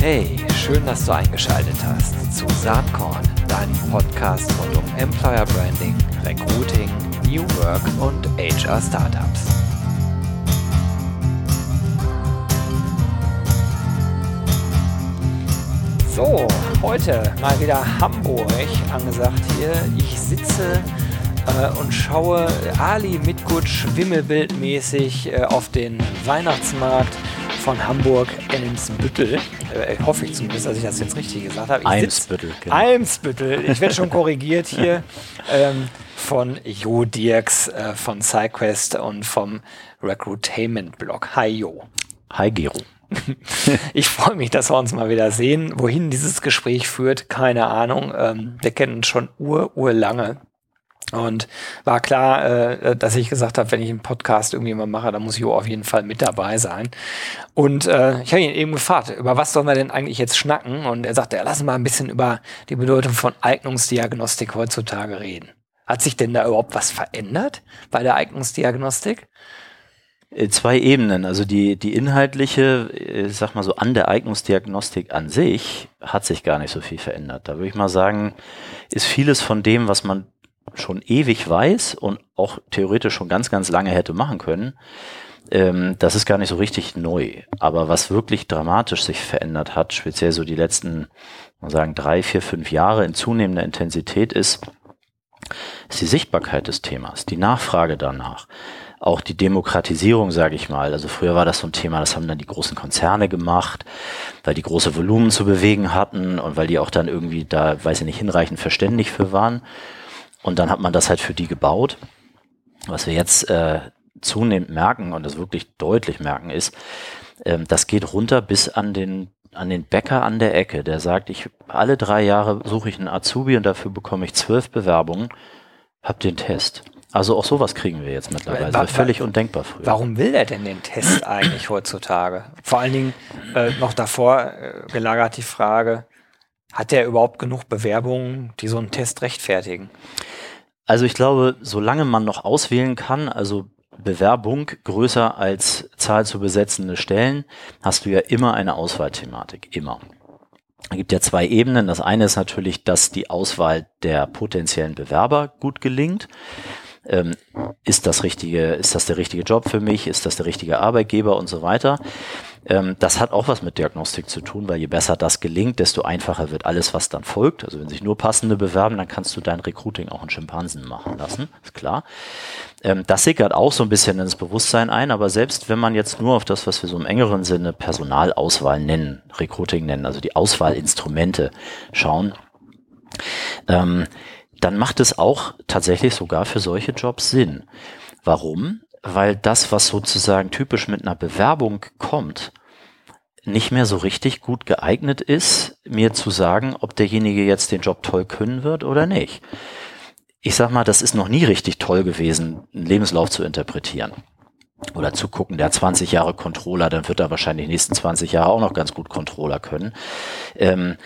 Hey, schön, dass du eingeschaltet hast zu Saatkorn, deinem Podcast rund um Employer Branding, Recruiting, New Work und HR Startups. So, heute mal wieder Hamburg angesagt hier. Ich sitze äh, und schaue Ali Mitgutsch wimmelbildmäßig äh, auf den Weihnachtsmarkt von Hamburg Elmsbüttel. Äh, hoffe ich zumindest, dass ich das jetzt richtig gesagt habe. Ich Eimsbüttel. Genau. Eimsbüttel. Ich werde schon korrigiert hier ähm, von Jo Dirks äh, von SideQuest und vom Recruitainment Blog. Hi Jo. Hi Gero. ich freue mich, dass wir uns mal wieder sehen. Wohin dieses Gespräch führt, keine Ahnung. Ähm, wir kennen uns schon ur, urlange. Und war klar, äh, dass ich gesagt habe, wenn ich einen Podcast irgendwie mal mache, dann muss Jo auf jeden Fall mit dabei sein. Und äh, ich habe ihn eben gefragt, über was sollen wir denn eigentlich jetzt schnacken? Und er sagte, ja, lass mal ein bisschen über die Bedeutung von Eignungsdiagnostik heutzutage reden. Hat sich denn da überhaupt was verändert bei der Eignungsdiagnostik? Äh, zwei Ebenen. Also die, die inhaltliche, ich äh, sag mal so, an der Eignungsdiagnostik an sich hat sich gar nicht so viel verändert. Da würde ich mal sagen, ist vieles von dem, was man schon ewig weiß und auch theoretisch schon ganz, ganz lange hätte machen können, ähm, das ist gar nicht so richtig neu. Aber was wirklich dramatisch sich verändert hat, speziell so die letzten, man sagen, drei, vier, fünf Jahre in zunehmender Intensität ist, ist die Sichtbarkeit des Themas, die Nachfrage danach auch die Demokratisierung, sage ich mal. Also früher war das so ein Thema, das haben dann die großen Konzerne gemacht, weil die große Volumen zu bewegen hatten und weil die auch dann irgendwie da, weiß ich nicht, hinreichend verständlich für waren. Und dann hat man das halt für die gebaut. Was wir jetzt äh, zunehmend merken und das wirklich deutlich merken ist, ähm, das geht runter bis an den an den Bäcker an der Ecke, der sagt, ich alle drei Jahre suche ich einen Azubi und dafür bekomme ich zwölf Bewerbungen, hab den Test. Also auch sowas kriegen wir jetzt mittlerweile. War, völlig undenkbar früher. Warum will er denn den Test eigentlich heutzutage? Vor allen Dingen äh, noch davor äh, gelagert die Frage, hat er überhaupt genug Bewerbungen, die so einen Test rechtfertigen? Also ich glaube, solange man noch auswählen kann, also Bewerbung größer als Zahl zu besetzende Stellen, hast du ja immer eine Auswahlthematik, immer. Es gibt ja zwei Ebenen. Das eine ist natürlich, dass die Auswahl der potenziellen Bewerber gut gelingt ähm, ist das richtige, ist das der richtige Job für mich, ist das der richtige Arbeitgeber und so weiter. Ähm, das hat auch was mit Diagnostik zu tun, weil je besser das gelingt, desto einfacher wird alles, was dann folgt. Also wenn sich nur passende bewerben, dann kannst du dein Recruiting auch einen Schimpansen machen lassen, ist klar. Ähm, das sickert auch so ein bisschen ins Bewusstsein ein, aber selbst wenn man jetzt nur auf das, was wir so im engeren Sinne Personalauswahl nennen, Recruiting nennen, also die Auswahlinstrumente schauen, ähm, dann macht es auch tatsächlich sogar für solche Jobs Sinn. Warum? Weil das, was sozusagen typisch mit einer Bewerbung kommt, nicht mehr so richtig gut geeignet ist, mir zu sagen, ob derjenige jetzt den Job toll können wird oder nicht. Ich sag mal, das ist noch nie richtig toll gewesen, einen Lebenslauf zu interpretieren. Oder zu gucken, der hat 20 Jahre Controller, dann wird er wahrscheinlich die nächsten 20 Jahre auch noch ganz gut Controller können. Ähm,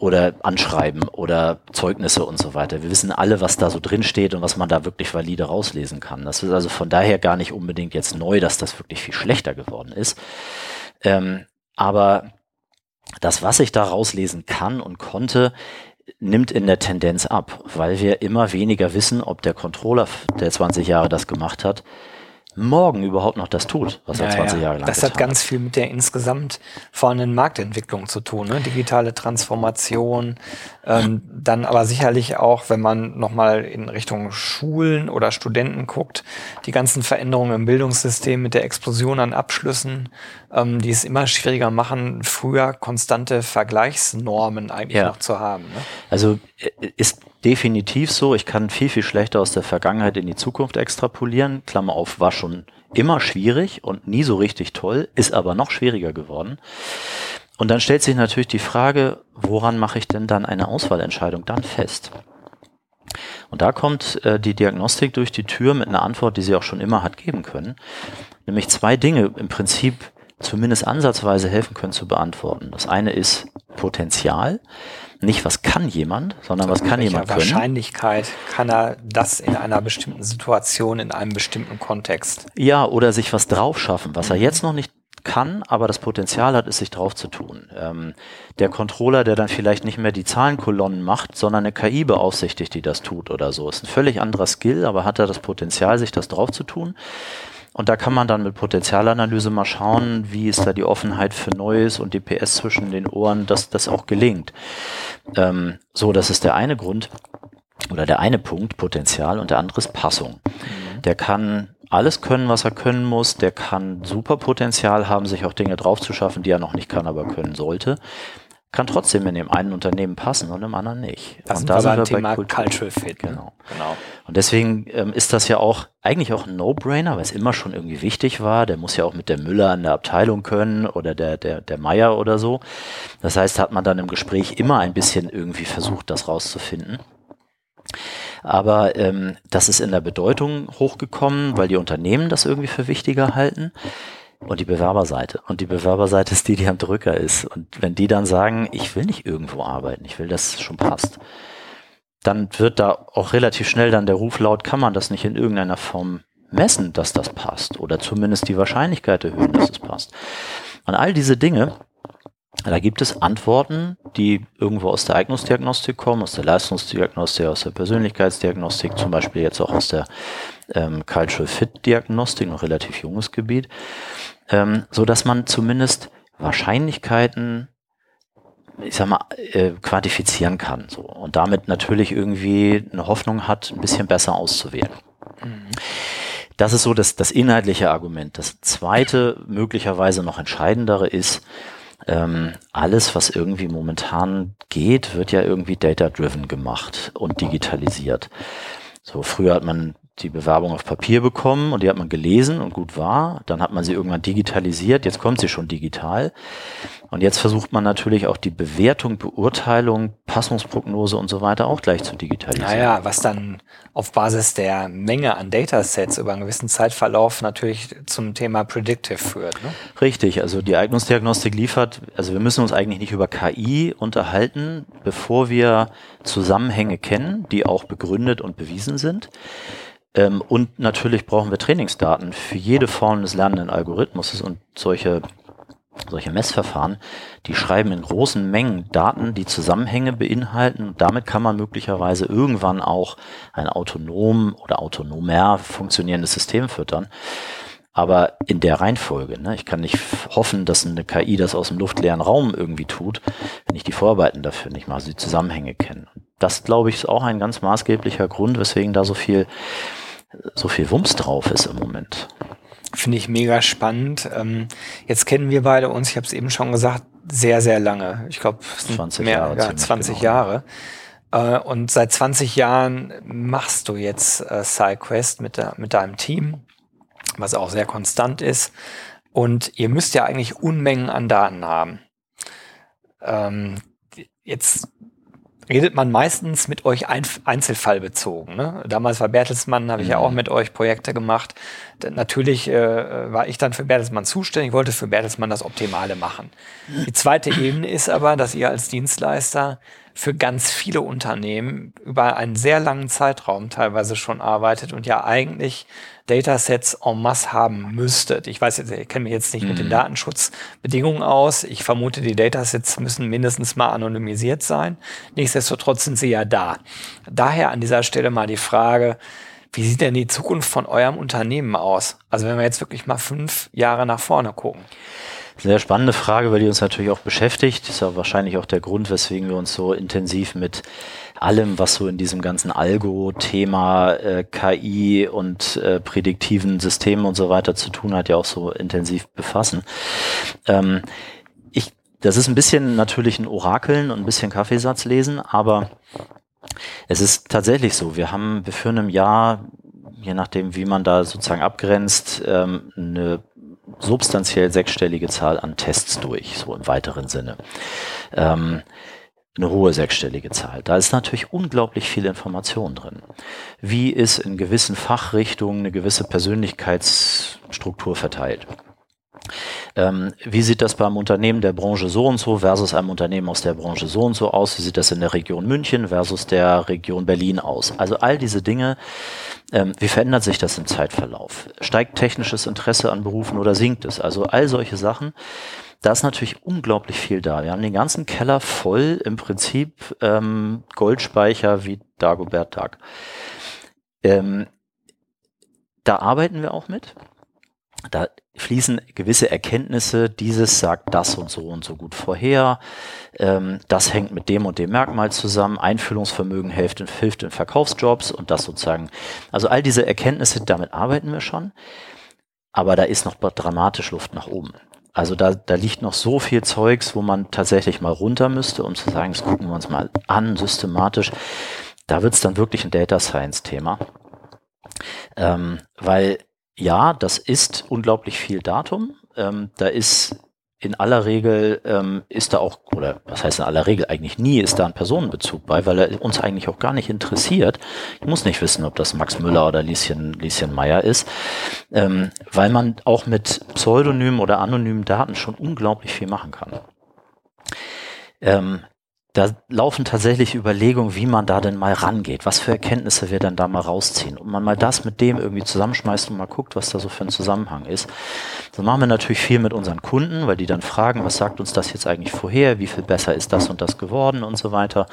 oder Anschreiben oder Zeugnisse und so weiter. Wir wissen alle, was da so drin steht und was man da wirklich valide rauslesen kann. Das ist also von daher gar nicht unbedingt jetzt neu, dass das wirklich viel schlechter geworden ist. Ähm, aber das, was ich da rauslesen kann und konnte, nimmt in der Tendenz ab, weil wir immer weniger wissen, ob der Controller, der 20 Jahre das gemacht hat, morgen überhaupt noch das tut, was er ja, 20 Jahre lang Das hat ganz hat. viel mit der insgesamt vorhandenen Marktentwicklung zu tun, ne? digitale Transformation, ähm, dann aber sicherlich auch, wenn man nochmal in Richtung Schulen oder Studenten guckt, die ganzen Veränderungen im Bildungssystem mit der Explosion an Abschlüssen, ähm, die es immer schwieriger machen, früher konstante Vergleichsnormen eigentlich ja. noch zu haben. Ne? Also äh, ist definitiv so. Ich kann viel, viel schlechter aus der Vergangenheit in die Zukunft extrapolieren. Klammer auf, war schon immer schwierig und nie so richtig toll, ist aber noch schwieriger geworden. Und dann stellt sich natürlich die Frage, woran mache ich denn dann eine Auswahlentscheidung dann fest? Und da kommt äh, die Diagnostik durch die Tür mit einer Antwort, die sie auch schon immer hat geben können. Nämlich zwei Dinge im Prinzip zumindest ansatzweise helfen können zu beantworten. Das eine ist Potenzial nicht, was kann jemand, sondern was kann jemand können. Wahrscheinlichkeit kann er das in einer bestimmten Situation, in einem bestimmten Kontext. Ja, oder sich was drauf schaffen, was er jetzt noch nicht kann, aber das Potenzial hat, es sich drauf zu tun. Ähm, der Controller, der dann vielleicht nicht mehr die Zahlenkolonnen macht, sondern eine KI beaufsichtigt, die das tut oder so, ist ein völlig anderer Skill, aber hat er das Potenzial, sich das drauf zu tun. Und da kann man dann mit Potenzialanalyse mal schauen, wie ist da die Offenheit für Neues und die PS zwischen den Ohren, dass das auch gelingt. Ähm, so, das ist der eine Grund oder der eine Punkt, Potenzial, und der andere ist Passung. Mhm. Der kann alles können, was er können muss. Der kann super Potenzial haben, sich auch Dinge draufzuschaffen, die er noch nicht kann, aber können sollte. Kann trotzdem in dem einen Unternehmen passen und im anderen nicht. Das und da sind wir Thema bei Cultural Fit. Ne? Genau. genau. Und deswegen ähm, ist das ja auch eigentlich auch ein No-Brainer, weil es immer schon irgendwie wichtig war. Der muss ja auch mit der Müller in der Abteilung können oder der, der, der Meier oder so. Das heißt, hat man dann im Gespräch immer ein bisschen irgendwie versucht, das rauszufinden. Aber ähm, das ist in der Bedeutung hochgekommen, weil die Unternehmen das irgendwie für wichtiger halten. Und die Bewerberseite. Und die Bewerberseite ist die, die am Drücker ist. Und wenn die dann sagen, ich will nicht irgendwo arbeiten, ich will, dass es schon passt, dann wird da auch relativ schnell dann der Ruf laut, kann man das nicht in irgendeiner Form messen, dass das passt. Oder zumindest die Wahrscheinlichkeit erhöhen, dass es passt. Und all diese Dinge da gibt es Antworten, die irgendwo aus der Eignungsdiagnostik kommen, aus der Leistungsdiagnostik, aus der Persönlichkeitsdiagnostik, zum Beispiel jetzt auch aus der ähm, Cultural Fit Diagnostik, noch relativ junges Gebiet, ähm, so dass man zumindest Wahrscheinlichkeiten, ich sag mal, äh, quantifizieren kann, so und damit natürlich irgendwie eine Hoffnung hat, ein bisschen besser auszuwählen. Mhm. Das ist so das, das inhaltliche Argument. Das zweite, möglicherweise noch entscheidendere ist, ähm, alles, was irgendwie momentan geht, wird ja irgendwie data-driven gemacht und digitalisiert. So, früher hat man die Bewerbung auf Papier bekommen und die hat man gelesen und gut war. Dann hat man sie irgendwann digitalisiert. Jetzt kommt sie schon digital. Und jetzt versucht man natürlich auch die Bewertung, Beurteilung, Passungsprognose und so weiter auch gleich zu digitalisieren. Naja, was dann auf Basis der Menge an Datasets über einen gewissen Zeitverlauf natürlich zum Thema Predictive führt. Ne? Richtig, also die Eignungsdiagnostik liefert, also wir müssen uns eigentlich nicht über KI unterhalten, bevor wir Zusammenhänge kennen, die auch begründet und bewiesen sind. Ähm, und natürlich brauchen wir Trainingsdaten für jede Form des lernenden Algorithmus und solche, solche Messverfahren, die schreiben in großen Mengen Daten, die Zusammenhänge beinhalten. Damit kann man möglicherweise irgendwann auch ein autonom oder autonomer funktionierendes System füttern. Aber in der Reihenfolge. Ne? Ich kann nicht hoffen, dass eine KI das aus dem luftleeren Raum irgendwie tut, wenn ich die Vorarbeiten dafür nicht mal, die Zusammenhänge kenne. Das, glaube ich, ist auch ein ganz maßgeblicher Grund, weswegen da so viel so viel Wumms drauf ist im Moment. Finde ich mega spannend. Ähm, jetzt kennen wir beide uns, ich habe es eben schon gesagt, sehr, sehr lange. Ich glaube, 20 mehr, Jahre. Ja, 20 genau. Jahre. Äh, und seit 20 Jahren machst du jetzt äh, SideQuest mit, der, mit deinem Team, was auch sehr konstant ist. Und ihr müsst ja eigentlich Unmengen an Daten haben. Ähm, jetzt redet man meistens mit euch ein, einzelfallbezogen. Ne? Damals war Bertelsmann, habe ich ja auch mhm. mit euch Projekte gemacht. Natürlich äh, war ich dann für Bertelsmann zuständig, wollte für Bertelsmann das Optimale machen. Die zweite Ebene ist aber, dass ihr als Dienstleister für ganz viele Unternehmen über einen sehr langen Zeitraum teilweise schon arbeitet und ja eigentlich Datasets en masse haben müsstet. Ich weiß jetzt, ich kenne mich jetzt nicht mhm. mit den mhm. Datenschutzbedingungen aus. Ich vermute, die Datasets müssen mindestens mal anonymisiert sein. Nichtsdestotrotz sind sie ja da. Daher an dieser Stelle mal die Frage, wie sieht denn die Zukunft von eurem Unternehmen aus? Also wenn wir jetzt wirklich mal fünf Jahre nach vorne gucken. Sehr spannende Frage, weil die uns natürlich auch beschäftigt. Ist ja wahrscheinlich auch der Grund, weswegen wir uns so intensiv mit allem, was so in diesem ganzen Algo-Thema äh, KI und äh, prädiktiven Systemen und so weiter zu tun hat, ja auch so intensiv befassen. Ähm, ich, das ist ein bisschen natürlich ein Orakeln und ein bisschen Kaffeesatz lesen, aber es ist tatsächlich so. Wir haben, wir führen im Jahr, je nachdem, wie man da sozusagen abgrenzt, ähm, eine substanziell sechsstellige Zahl an Tests durch, so im weiteren Sinne. Ähm, eine hohe sechsstellige Zahl. Da ist natürlich unglaublich viel Information drin. Wie ist in gewissen Fachrichtungen eine gewisse Persönlichkeitsstruktur verteilt? Ähm, wie sieht das beim Unternehmen der Branche so und so versus einem Unternehmen aus der Branche so und so aus? Wie sieht das in der Region München versus der Region Berlin aus? Also all diese Dinge, ähm, wie verändert sich das im Zeitverlauf? Steigt technisches Interesse an Berufen oder sinkt es? Also all solche Sachen. Da ist natürlich unglaublich viel da. Wir haben den ganzen Keller voll im Prinzip ähm, Goldspeicher wie Dagobert Duck. Ähm, da arbeiten wir auch mit. Da fließen gewisse Erkenntnisse, dieses sagt das und so und so gut vorher, ähm, das hängt mit dem und dem Merkmal zusammen, Einfühlungsvermögen hilft in, hilft in Verkaufsjobs und das sozusagen, also all diese Erkenntnisse, damit arbeiten wir schon, aber da ist noch dramatisch Luft nach oben. Also da, da liegt noch so viel Zeugs, wo man tatsächlich mal runter müsste, um zu sagen, das gucken wir uns mal an, systematisch. Da wird es dann wirklich ein Data Science-Thema. Ähm, weil ja, das ist unglaublich viel Datum. Ähm, da ist in aller Regel ähm, ist da auch, oder was heißt in aller Regel, eigentlich nie ist da ein Personenbezug bei, weil er uns eigentlich auch gar nicht interessiert. Ich muss nicht wissen, ob das Max Müller oder Lieschen, Lieschen Meyer ist, ähm, weil man auch mit pseudonymen oder anonymen Daten schon unglaublich viel machen kann. Ähm, da laufen tatsächlich Überlegungen, wie man da denn mal rangeht, was für Erkenntnisse wir denn da mal rausziehen und man mal das mit dem irgendwie zusammenschmeißt und mal guckt, was da so für ein Zusammenhang ist. So machen wir natürlich viel mit unseren Kunden, weil die dann fragen, was sagt uns das jetzt eigentlich vorher, wie viel besser ist das und das geworden und so weiter.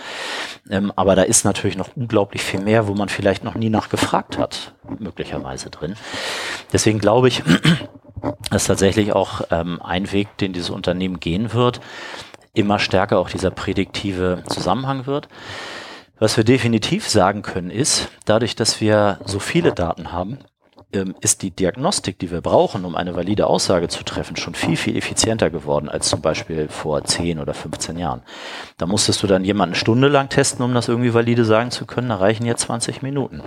Ähm, aber da ist natürlich noch unglaublich viel mehr, wo man vielleicht noch nie nachgefragt hat, möglicherweise drin. Deswegen glaube ich, das ist tatsächlich auch ähm, ein Weg, den dieses Unternehmen gehen wird, immer stärker auch dieser prädiktive Zusammenhang wird. Was wir definitiv sagen können ist, dadurch, dass wir so viele Daten haben, ähm, ist die Diagnostik, die wir brauchen, um eine valide Aussage zu treffen, schon viel, viel effizienter geworden als zum Beispiel vor 10 oder 15 Jahren. Da musstest du dann jemanden eine Stunde lang testen, um das irgendwie valide sagen zu können, da reichen jetzt 20 Minuten.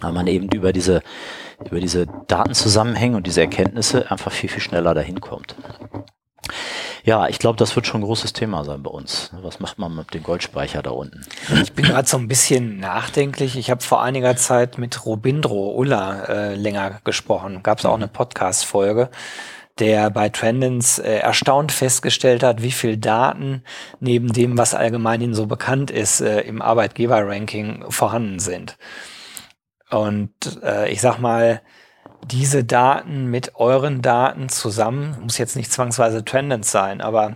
Weil man eben über diese, über diese Datenzusammenhänge und diese Erkenntnisse einfach viel, viel schneller dahin kommt. Ja, ich glaube, das wird schon ein großes Thema sein bei uns. Was macht man mit dem Goldspeicher da unten? Ich bin gerade so ein bisschen nachdenklich. Ich habe vor einiger Zeit mit Robindro Ulla äh, länger gesprochen. Gab es auch eine Podcast-Folge der bei Trendens äh, erstaunt festgestellt hat, wie viel Daten neben dem, was allgemein ihnen so bekannt ist, äh, im Arbeitgeber-Ranking vorhanden sind. Und äh, ich sag mal, diese Daten mit euren Daten zusammen, muss jetzt nicht zwangsweise Trendens sein, aber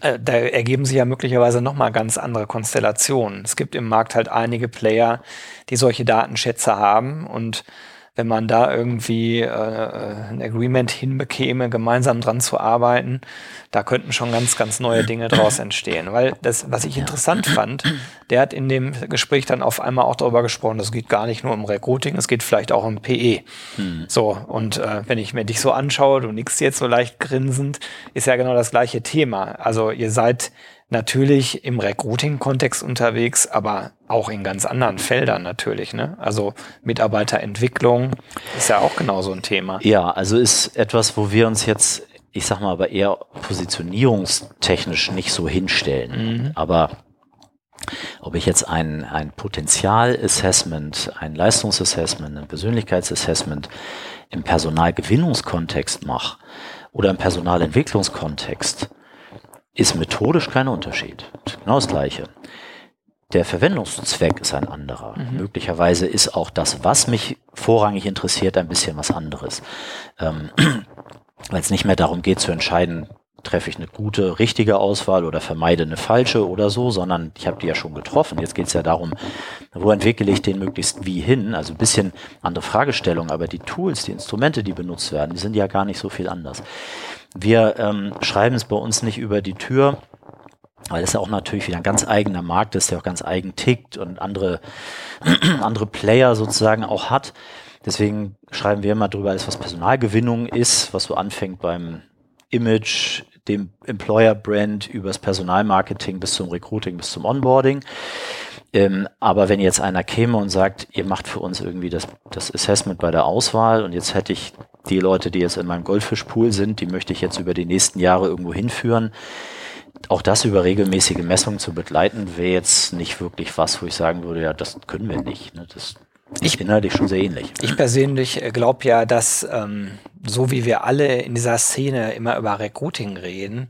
äh, da ergeben sich ja möglicherweise nochmal ganz andere Konstellationen. Es gibt im Markt halt einige Player, die solche Datenschätze haben und wenn man da irgendwie äh, ein Agreement hinbekäme, gemeinsam dran zu arbeiten, da könnten schon ganz, ganz neue Dinge draus entstehen. Weil das, was ich interessant fand, der hat in dem Gespräch dann auf einmal auch darüber gesprochen, das geht gar nicht nur um Recruiting, es geht vielleicht auch um PE. Hm. So, und äh, wenn ich mir dich so anschaue, du nix jetzt so leicht grinsend, ist ja genau das gleiche Thema. Also ihr seid natürlich im Recruiting-Kontext unterwegs, aber auch in ganz anderen Feldern natürlich. Ne? Also Mitarbeiterentwicklung ist ja auch genauso ein Thema. Ja, also ist etwas, wo wir uns jetzt, ich sag mal, aber eher positionierungstechnisch nicht so hinstellen. Mhm. Aber ob ich jetzt ein, ein Potenzial-Assessment, ein Leistungsassessment, ein Persönlichkeitsassessment im Personalgewinnungskontext mache oder im Personalentwicklungskontext, ist methodisch kein Unterschied. Genau das Gleiche. Der Verwendungszweck ist ein anderer. Mhm. Möglicherweise ist auch das, was mich vorrangig interessiert, ein bisschen was anderes. Ähm, Weil es nicht mehr darum geht zu entscheiden, treffe ich eine gute, richtige Auswahl oder vermeide eine falsche oder so, sondern ich habe die ja schon getroffen. Jetzt geht es ja darum, wo entwickle ich den möglichst wie hin. Also ein bisschen andere Fragestellung, aber die Tools, die Instrumente, die benutzt werden, die sind ja gar nicht so viel anders. Wir ähm, schreiben es bei uns nicht über die Tür, weil es ja auch natürlich wieder ein ganz eigener Markt ist, der auch ganz eigen tickt und andere, andere Player sozusagen auch hat. Deswegen schreiben wir immer drüber, alles was Personalgewinnung ist, was so anfängt beim Image, dem Employer-Brand, übers Personalmarketing bis zum Recruiting, bis zum Onboarding. Ähm, aber wenn jetzt einer käme und sagt, ihr macht für uns irgendwie das, das Assessment bei der Auswahl und jetzt hätte ich die Leute, die jetzt in meinem Goldfischpool sind, die möchte ich jetzt über die nächsten Jahre irgendwo hinführen. Auch das über regelmäßige Messungen zu begleiten, wäre jetzt nicht wirklich was, wo ich sagen würde, ja, das können wir nicht. Ne? Das Ich inhaltlich schon sehr ähnlich. Ich persönlich äh, glaube ja, dass ähm, so wie wir alle in dieser Szene immer über Recruiting reden,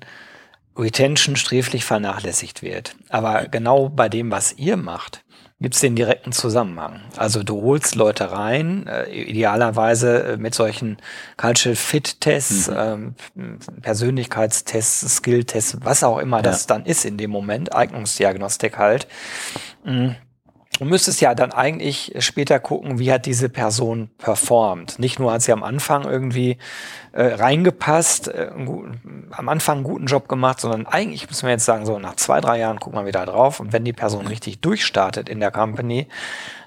Retention sträflich vernachlässigt wird. Aber genau bei dem, was ihr macht, gibt es den direkten Zusammenhang. Also du holst Leute rein, äh, idealerweise äh, mit solchen Cultural Fit Tests, mhm. ähm, Persönlichkeitstests, Skill-Tests, was auch immer ja. das dann ist in dem Moment, Eignungsdiagnostik halt. Mhm Du müsstest ja dann eigentlich später gucken, wie hat diese Person performt. Nicht nur hat sie am Anfang irgendwie äh, reingepasst, äh, am Anfang einen guten Job gemacht, sondern eigentlich müssen wir jetzt sagen, so nach zwei, drei Jahren gucken wir wieder drauf. Und wenn die Person richtig durchstartet in der Company,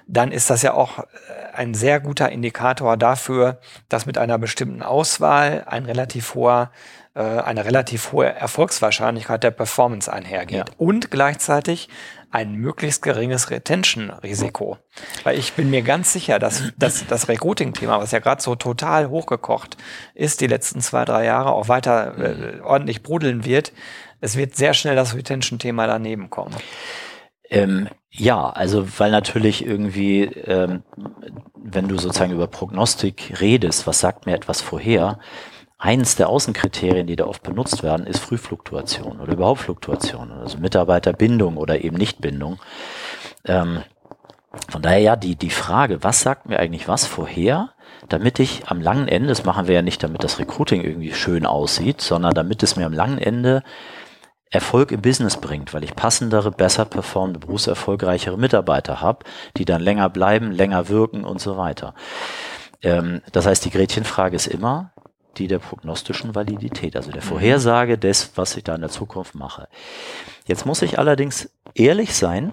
dann ist das ja auch äh, ein sehr guter Indikator dafür, dass mit einer bestimmten Auswahl ein relativ hoher äh, eine relativ hohe Erfolgswahrscheinlichkeit der Performance einhergeht. Ja. Und gleichzeitig ein möglichst geringes Retention-Risiko. Weil ich bin mir ganz sicher, dass, dass das Recruiting-Thema, was ja gerade so total hochgekocht ist, die letzten zwei, drei Jahre auch weiter äh, ordentlich brodeln wird, es wird sehr schnell das Retention-Thema daneben kommen. Ähm, ja, also weil natürlich irgendwie, ähm, wenn du sozusagen über Prognostik redest, was sagt mir etwas vorher, eins der Außenkriterien, die da oft benutzt werden, ist Frühfluktuation oder überhaupt Fluktuation, also Mitarbeiterbindung oder eben Nichtbindung. Ähm, von daher ja, die, die Frage, was sagt mir eigentlich was vorher, damit ich am langen Ende, das machen wir ja nicht, damit das Recruiting irgendwie schön aussieht, sondern damit es mir am langen Ende Erfolg im Business bringt, weil ich passendere, besser performende, berufserfolgreichere Mitarbeiter habe, die dann länger bleiben, länger wirken und so weiter. Ähm, das heißt, die Gretchenfrage ist immer, die der prognostischen Validität, also der mhm. Vorhersage des, was ich da in der Zukunft mache. Jetzt muss ich allerdings ehrlich sein,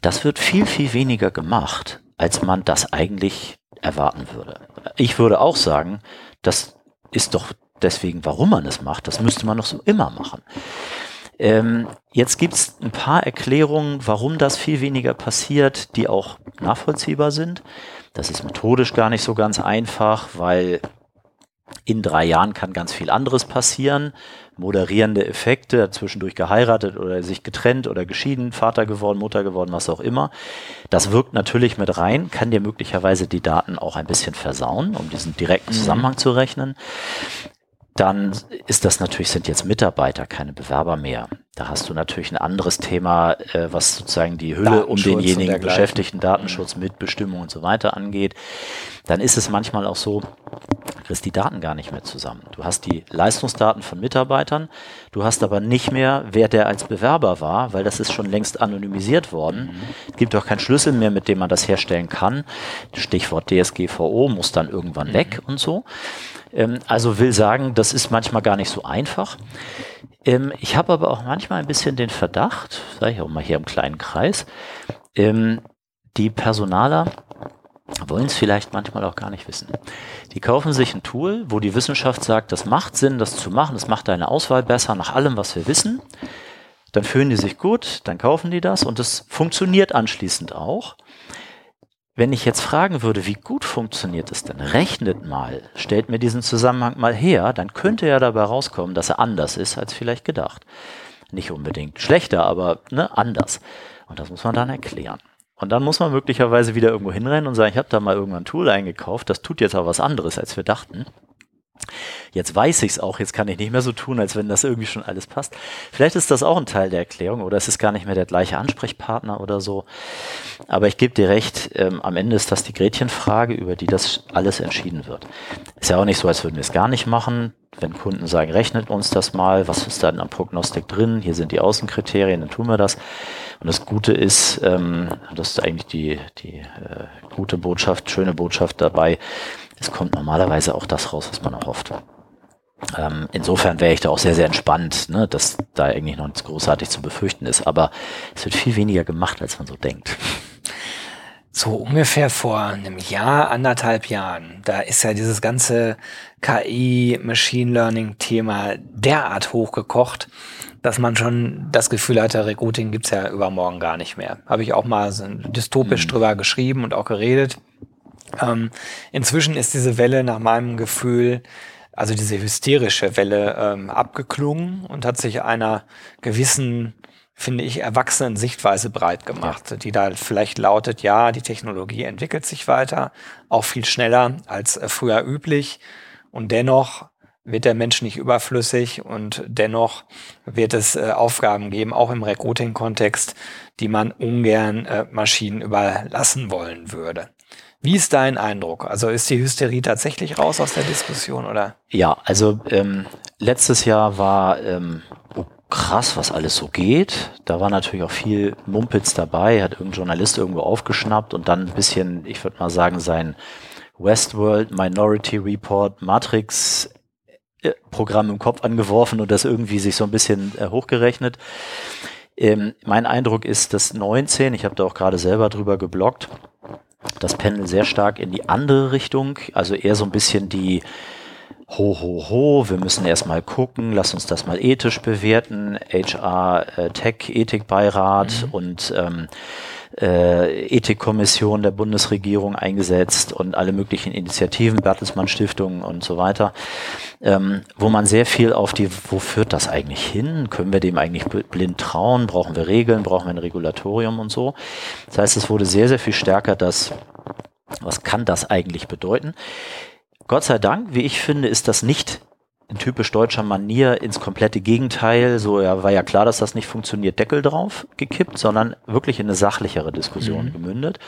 das wird viel, viel weniger gemacht, als man das eigentlich erwarten würde. Ich würde auch sagen, das ist doch deswegen, warum man es macht, das müsste man doch so immer machen. Ähm, jetzt gibt es ein paar Erklärungen, warum das viel weniger passiert, die auch nachvollziehbar sind. Das ist methodisch gar nicht so ganz einfach, weil in drei Jahren kann ganz viel anderes passieren. Moderierende Effekte, zwischendurch geheiratet oder sich getrennt oder geschieden, Vater geworden, Mutter geworden, was auch immer. Das wirkt natürlich mit rein, kann dir möglicherweise die Daten auch ein bisschen versauen, um diesen direkten mhm. Zusammenhang zu rechnen dann ist das natürlich, sind jetzt Mitarbeiter, keine Bewerber mehr. Da hast du natürlich ein anderes Thema, äh, was sozusagen die Hülle um denjenigen Beschäftigten, Datenschutz, Mitbestimmung und so weiter angeht. Dann ist es manchmal auch so, du kriegst die Daten gar nicht mehr zusammen. Du hast die Leistungsdaten von Mitarbeitern, du hast aber nicht mehr, wer der als Bewerber war, weil das ist schon längst anonymisiert worden. Mhm. Es gibt auch keinen Schlüssel mehr, mit dem man das herstellen kann. Stichwort DSGVO muss dann irgendwann mhm. weg und so. Ähm, also will sagen, das ist manchmal gar nicht so einfach. Ähm, ich habe aber auch manchmal ein bisschen den Verdacht, sage ich auch mal hier im kleinen Kreis, ähm, die Personaler wollen es vielleicht manchmal auch gar nicht wissen. Die kaufen sich ein Tool, wo die Wissenschaft sagt, das macht Sinn, das zu machen, das macht deine Auswahl besser nach allem, was wir wissen. Dann fühlen die sich gut, dann kaufen die das und es funktioniert anschließend auch. Wenn ich jetzt fragen würde, wie gut funktioniert es denn, rechnet mal, stellt mir diesen Zusammenhang mal her, dann könnte ja dabei rauskommen, dass er anders ist als vielleicht gedacht. Nicht unbedingt schlechter, aber ne, anders. Und das muss man dann erklären. Und dann muss man möglicherweise wieder irgendwo hinrennen und sagen, ich habe da mal irgendwann ein Tool eingekauft, das tut jetzt aber was anderes, als wir dachten. Jetzt weiß ich es auch, jetzt kann ich nicht mehr so tun, als wenn das irgendwie schon alles passt. Vielleicht ist das auch ein Teil der Erklärung oder es ist gar nicht mehr der gleiche Ansprechpartner oder so. Aber ich gebe dir recht, ähm, am Ende ist das die Gretchenfrage, über die das alles entschieden wird. Ist ja auch nicht so, als würden wir es gar nicht machen. Wenn Kunden sagen, rechnet uns das mal, was ist dann am Prognostik drin, hier sind die Außenkriterien, dann tun wir das. Und das Gute ist, ähm, das ist eigentlich die, die äh, gute Botschaft, schöne Botschaft dabei, es kommt normalerweise auch das raus, was man erhofft. Ähm, insofern wäre ich da auch sehr, sehr entspannt, ne, dass da eigentlich noch nichts großartig zu befürchten ist. Aber es wird viel weniger gemacht, als man so denkt. So ungefähr vor einem Jahr, anderthalb Jahren, da ist ja dieses ganze KI, Machine Learning Thema derart hochgekocht, dass man schon das Gefühl hatte, Recruiting gibt's ja übermorgen gar nicht mehr. Habe ich auch mal so dystopisch mhm. drüber geschrieben und auch geredet. Ähm, inzwischen ist diese Welle nach meinem Gefühl, also diese hysterische Welle, ähm, abgeklungen und hat sich einer gewissen finde ich, erwachsenen Sichtweise breit gemacht, ja. die da vielleicht lautet, ja, die Technologie entwickelt sich weiter, auch viel schneller als äh, früher üblich und dennoch wird der Mensch nicht überflüssig und dennoch wird es äh, Aufgaben geben, auch im Recruiting-Kontext, die man ungern äh, Maschinen überlassen wollen würde. Wie ist dein Eindruck? Also ist die Hysterie tatsächlich raus aus der Diskussion oder? Ja, also ähm, letztes Jahr war ähm, oh, krass, was alles so geht. Da war natürlich auch viel Mumpitz dabei, hat irgendein Journalist irgendwo aufgeschnappt und dann ein bisschen, ich würde mal sagen, sein Westworld Minority Report Matrix äh, Programm im Kopf angeworfen und das irgendwie sich so ein bisschen äh, hochgerechnet. Ähm, mein Eindruck ist, dass 19, ich habe da auch gerade selber drüber geblockt, das Panel sehr stark in die andere Richtung, also eher so ein bisschen die ho, ho, ho, wir müssen erstmal gucken, lass uns das mal ethisch bewerten, HR äh, Tech Ethikbeirat mhm. und ähm, äh, Ethikkommission der Bundesregierung eingesetzt und alle möglichen Initiativen, Bertelsmann Stiftung und so weiter, ähm, wo man sehr viel auf die, wo führt das eigentlich hin? Können wir dem eigentlich blind trauen? Brauchen wir Regeln? Brauchen wir ein Regulatorium und so? Das heißt, es wurde sehr, sehr viel stärker das, was kann das eigentlich bedeuten? Gott sei Dank, wie ich finde, ist das nicht in typisch deutscher Manier ins komplette Gegenteil, so ja, war ja klar, dass das nicht funktioniert, Deckel drauf gekippt, sondern wirklich in eine sachlichere Diskussion mhm. gemündet.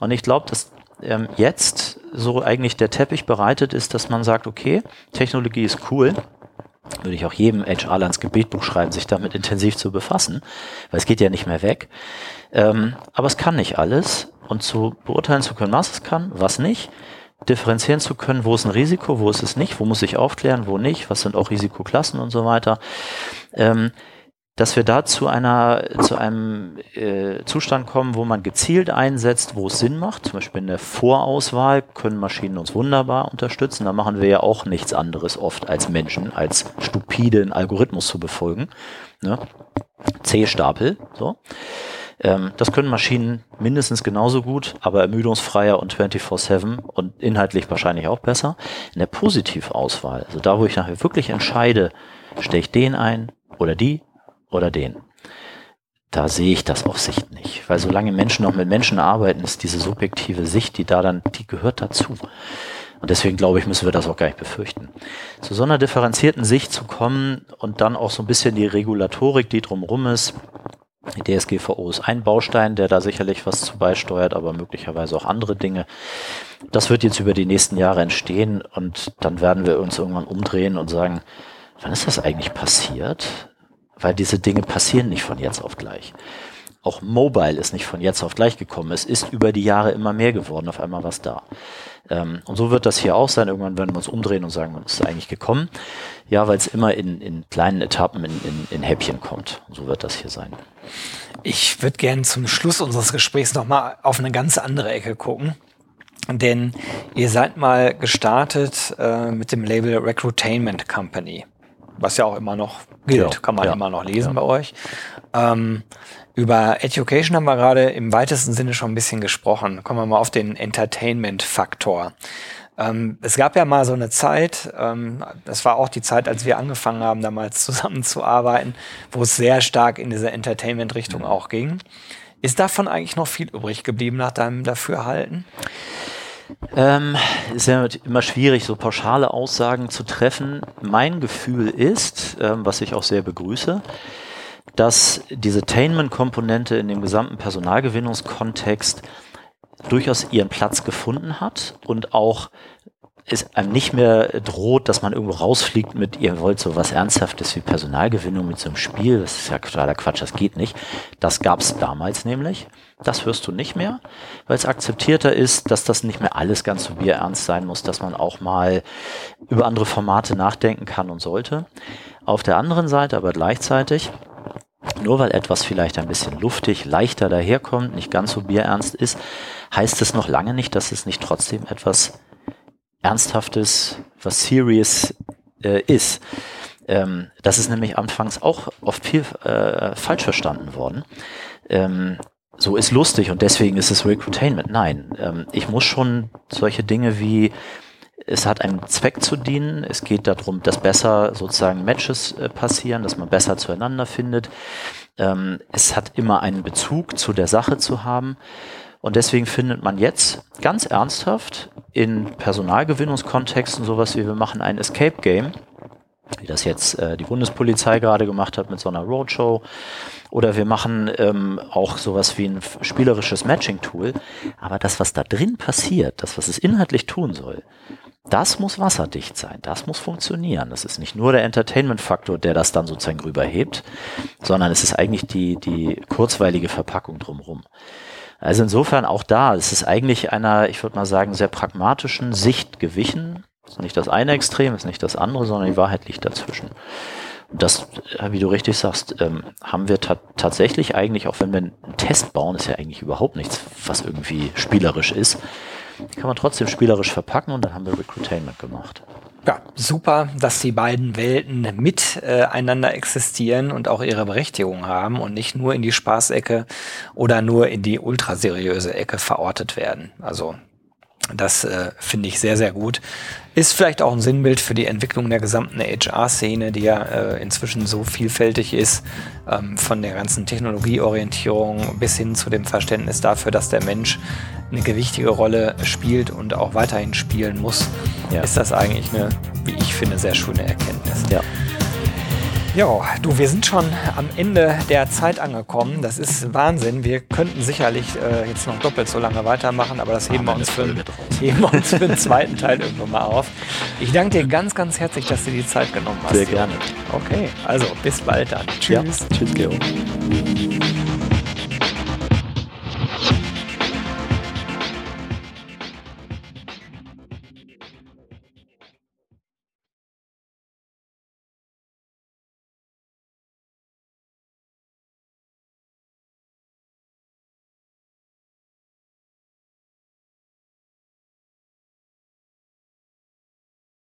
Und ich glaube, dass ähm, jetzt so eigentlich der Teppich bereitet ist, dass man sagt, okay, Technologie ist cool, würde ich auch jedem HR ans Gebetbuch schreiben, sich damit intensiv zu befassen, weil es geht ja nicht mehr weg. Ähm, aber es kann nicht alles und zu beurteilen zu können, was es kann, was nicht, differenzieren zu können, wo ist ein Risiko, wo ist es nicht, wo muss ich aufklären, wo nicht, was sind auch Risikoklassen und so weiter. Ähm, dass wir da zu einer, zu einem äh, Zustand kommen, wo man gezielt einsetzt, wo es Sinn macht. Zum Beispiel in der Vorauswahl können Maschinen uns wunderbar unterstützen. Da machen wir ja auch nichts anderes oft als Menschen, als stupide Algorithmus zu befolgen. Ne? C-Stapel, so. Ähm, das können Maschinen mindestens genauso gut, aber ermüdungsfreier und 24-7 und inhaltlich wahrscheinlich auch besser. In der Positivauswahl, also da, wo ich nachher wirklich entscheide, stelle ich den ein oder die oder den. Da sehe ich das auf Sicht nicht. Weil solange Menschen noch mit Menschen arbeiten, ist diese subjektive Sicht, die da dann, die gehört dazu. Und deswegen glaube ich, müssen wir das auch gar nicht befürchten. Zu so einer differenzierten Sicht zu kommen und dann auch so ein bisschen die Regulatorik, die drumrum ist, die DSGVO ist ein Baustein, der da sicherlich was zu beisteuert, aber möglicherweise auch andere Dinge. Das wird jetzt über die nächsten Jahre entstehen und dann werden wir uns irgendwann umdrehen und sagen, wann ist das eigentlich passiert? Weil diese Dinge passieren nicht von jetzt auf gleich. Auch Mobile ist nicht von jetzt auf gleich gekommen. Es ist über die Jahre immer mehr geworden, auf einmal was da. Ähm, und so wird das hier auch sein. Irgendwann werden wir uns umdrehen und sagen, was ist eigentlich gekommen? Ja, weil es immer in, in kleinen Etappen, in, in, in Häppchen kommt. Und so wird das hier sein. Ich würde gerne zum Schluss unseres Gesprächs nochmal auf eine ganz andere Ecke gucken. Denn ihr seid mal gestartet äh, mit dem Label Recruitainment Company, was ja auch immer noch gilt, ja, kann man ja, immer noch lesen ja. bei euch. Ähm, über Education haben wir gerade im weitesten Sinne schon ein bisschen gesprochen. Kommen wir mal auf den Entertainment-Faktor. Ähm, es gab ja mal so eine Zeit, ähm, das war auch die Zeit, als wir angefangen haben, damals zusammenzuarbeiten, wo es sehr stark in diese Entertainment-Richtung mhm. auch ging. Ist davon eigentlich noch viel übrig geblieben nach deinem Dafürhalten? Ähm, ist ja immer schwierig, so pauschale Aussagen zu treffen. Mein Gefühl ist, ähm, was ich auch sehr begrüße, dass diese Tainment-Komponente in dem gesamten Personalgewinnungskontext durchaus ihren Platz gefunden hat und auch es einem nicht mehr droht, dass man irgendwo rausfliegt mit, ihr wollt so was Ernsthaftes wie Personalgewinnung mit so einem Spiel. Das ist ja totaler Quatsch, das geht nicht. Das gab es damals nämlich. Das hörst du nicht mehr, weil es akzeptierter ist, dass das nicht mehr alles ganz so bierernst sein muss, dass man auch mal über andere Formate nachdenken kann und sollte. Auf der anderen Seite aber gleichzeitig nur weil etwas vielleicht ein bisschen luftig, leichter daherkommt, nicht ganz so bierernst ist, heißt es noch lange nicht, dass es nicht trotzdem etwas Ernsthaftes, was Serious äh, ist. Ähm, das ist nämlich anfangs auch oft viel äh, falsch verstanden worden. Ähm, so ist lustig und deswegen ist es Recruitainment. Nein, ähm, ich muss schon solche Dinge wie es hat einen Zweck zu dienen. Es geht darum, dass besser sozusagen Matches äh, passieren, dass man besser zueinander findet. Ähm, es hat immer einen Bezug zu der Sache zu haben. Und deswegen findet man jetzt ganz ernsthaft in Personalgewinnungskontexten sowas wie wir machen ein Escape Game, wie das jetzt äh, die Bundespolizei gerade gemacht hat mit so einer Roadshow. Oder wir machen ähm, auch sowas wie ein spielerisches Matching-Tool. Aber das, was da drin passiert, das, was es inhaltlich tun soll, das muss wasserdicht sein, das muss funktionieren. Das ist nicht nur der Entertainment-Faktor, der das dann sozusagen rüberhebt, sondern es ist eigentlich die, die kurzweilige Verpackung drumherum. Also insofern auch da, es ist eigentlich einer, ich würde mal sagen, sehr pragmatischen Sicht gewichen. Es ist nicht das eine Extrem, ist nicht das andere, sondern die Wahrheit liegt dazwischen. Das, äh, wie du richtig sagst, ähm, haben wir ta tatsächlich eigentlich, auch wenn wir einen Test bauen, ist ja eigentlich überhaupt nichts, was irgendwie spielerisch ist kann man trotzdem spielerisch verpacken und dann haben wir Recruitainment gemacht. Ja, super, dass die beiden Welten miteinander äh, existieren und auch ihre Berechtigung haben und nicht nur in die Spaßecke oder nur in die ultraseriöse Ecke verortet werden. Also das äh, finde ich sehr, sehr gut. Ist vielleicht auch ein Sinnbild für die Entwicklung der gesamten HR-Szene, die ja äh, inzwischen so vielfältig ist, ähm, von der ganzen Technologieorientierung bis hin zu dem Verständnis dafür, dass der Mensch eine gewichtige Rolle spielt und auch weiterhin spielen muss, ja. ist das eigentlich eine, wie ich finde, sehr schöne Erkenntnis. Ja. Ja, du, wir sind schon am Ende der Zeit angekommen. Das ist Wahnsinn. Wir könnten sicherlich äh, jetzt noch doppelt so lange weitermachen, aber das heben wir, uns für, heben wir uns für den zweiten Teil irgendwann mal auf. Ich danke dir ganz, ganz herzlich, dass du die Zeit genommen hast. Sehr gerne. Okay, also bis bald dann. Tschüss. Ja, tschüss, Gero.